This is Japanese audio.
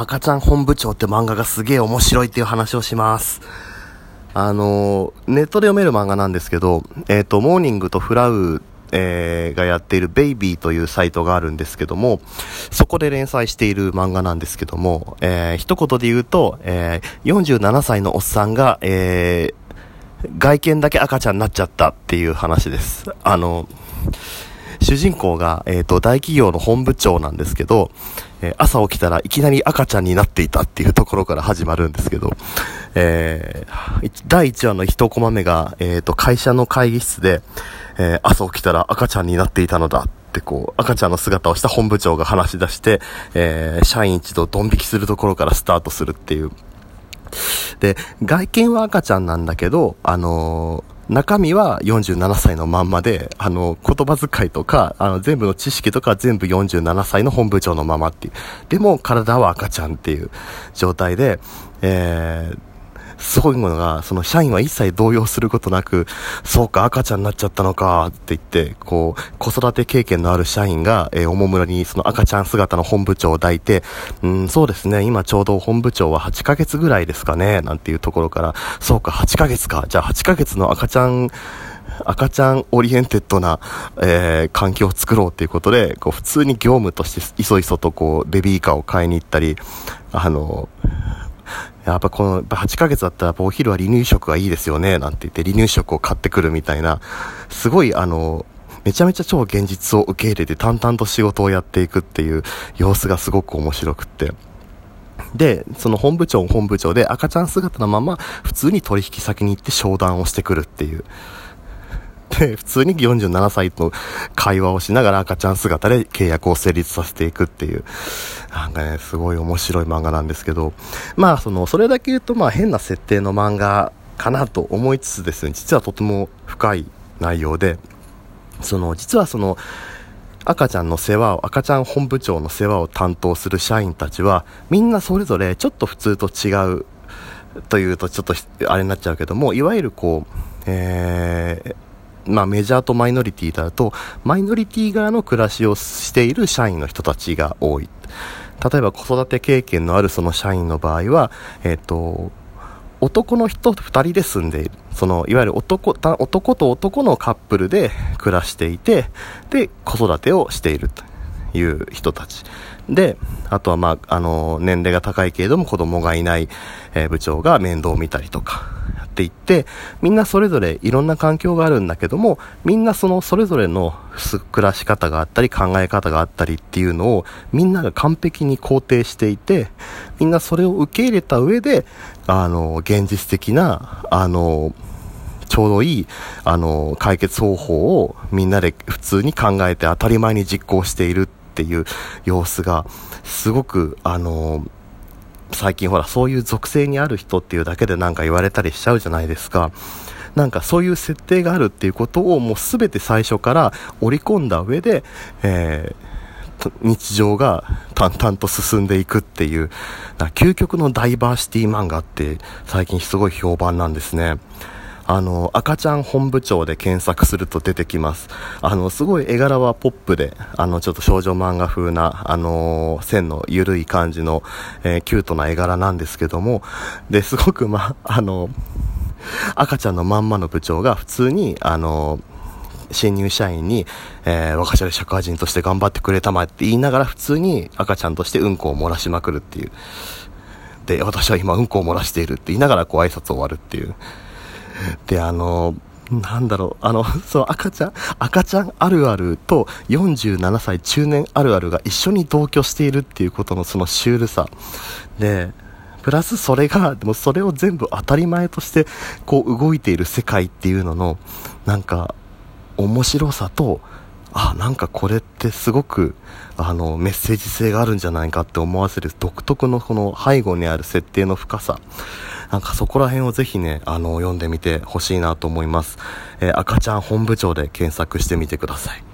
赤ちゃん本部長って漫画がすげえ面白いっていう話をします。あの、ネットで読める漫画なんですけど、えっ、ー、と、モーニングとフラウ、えー、がやっているベイビーというサイトがあるんですけども、そこで連載している漫画なんですけども、えー、一言で言うと、えー、47歳のおっさんが、えー、外見だけ赤ちゃんになっちゃったっていう話です。あの、主人公が、えっ、ー、と、大企業の本部長なんですけど、えー、朝起きたらいきなり赤ちゃんになっていたっていうところから始まるんですけど、えー、第1話の1コマ目が、えっ、と、会社の会議室で、え朝起きたら赤ちゃんになっていたのだってこう、赤ちゃんの姿をした本部長が話し出して、え社員一同ドン引きするところからスタートするっていう。で、外見は赤ちゃんなんだけど、あのー中身は47歳のまんまで、あの、言葉遣いとか、あの、全部の知識とか全部47歳の本部長のままっていう。でも、体は赤ちゃんっていう状態で、えー、すごいものが、その社員は一切動揺することなく、そうか、赤ちゃんになっちゃったのか、って言って、こう、子育て経験のある社員が、えー、おもむろにその赤ちゃん姿の本部長を抱いて、うん、そうですね、今ちょうど本部長は8ヶ月ぐらいですかね、なんていうところから、そうか、8ヶ月か、じゃあ8ヶ月の赤ちゃん、赤ちゃん oriented な、えー、環境を作ろうっていうことで、こう、普通に業務として、いそいそとこう、ベビーカーを買いに行ったり、あの、やっぱこの、8ヶ月だったらお昼は離乳食がいいですよね、なんて言って離乳食を買ってくるみたいな、すごいあの、めちゃめちゃ超現実を受け入れて淡々と仕事をやっていくっていう様子がすごく面白くって。で、その本部長も本部長で赤ちゃん姿のまま普通に取引先に行って商談をしてくるっていう。普通に47歳と会話をしながら赤ちゃん姿で契約を成立させていくっていう、なんかね、すごい面白い漫画なんですけど、まあ、その、それだけ言うと、まあ、変な設定の漫画かなと思いつつですね、実はとても深い内容で、その、実はその、赤ちゃんの世話を、赤ちゃん本部長の世話を担当する社員たちは、みんなそれぞれちょっと普通と違うというとちょっとあれになっちゃうけども、いわゆるこう、えー、まあ、メジャーとマイノリティだと、マイノリティ側の暮らしをしている社員の人たちが多い。例えば子育て経験のあるその社員の場合は、えっ、ー、と、男の人2人で住んでいる。その、いわゆる男、男と男のカップルで暮らしていて、で、子育てをしているという人たち。で、あとはまあ、あの、年齢が高いけれども子供がいない、えー、部長が面倒を見たりとか、っていって、みんなそれぞれいろんな環境があるんだけども、みんなそのそれぞれの暮らし方があったり考え方があったりっていうのをみんなが完璧に肯定していて、みんなそれを受け入れた上で、あの、現実的な、あの、ちょうどいい、あの、解決方法をみんなで普通に考えて当たり前に実行しているっていう様子が、すごく、あの、最近ほら、そういう属性にある人っていうだけでなんか言われたりしちゃうじゃないですか。なんかそういう設定があるっていうことをもう全て最初から織り込んだ上で、えー、日常が淡々と進んでいくっていう、究極のダイバーシティ漫画って最近すごい評判なんですね。あの、赤ちゃん本部長で検索すると出てきます。あの、すごい絵柄はポップで、あの、ちょっと少女漫画風な、あの、線の緩い感じの、えー、キュートな絵柄なんですけども、で、すごくま、あの、赤ちゃんのまんまの部長が普通に、あの、新入社員に、えー、若者で社会人として頑張ってくれたまえって言いながら普通に赤ちゃんとしてうんこを漏らしまくるっていう。で、私は今うんこを漏らしているって言いながらこう挨拶を終わるっていう。で、あの、なんだろう、あの、そう、赤ちゃん、赤ちゃんあるあると47歳中年あるあるが一緒に同居しているっていうことのそのシュールさ。で、プラスそれが、でもそれを全部当たり前として、こう動いている世界っていうのの、なんか、面白さと、あ、なんかこれってすごく、あの、メッセージ性があるんじゃないかって思わせる独特のこの背後にある設定の深さ。なんかそこら辺をぜひね、あの、読んでみてほしいなと思います。えー、赤ちゃん本部長で検索してみてください。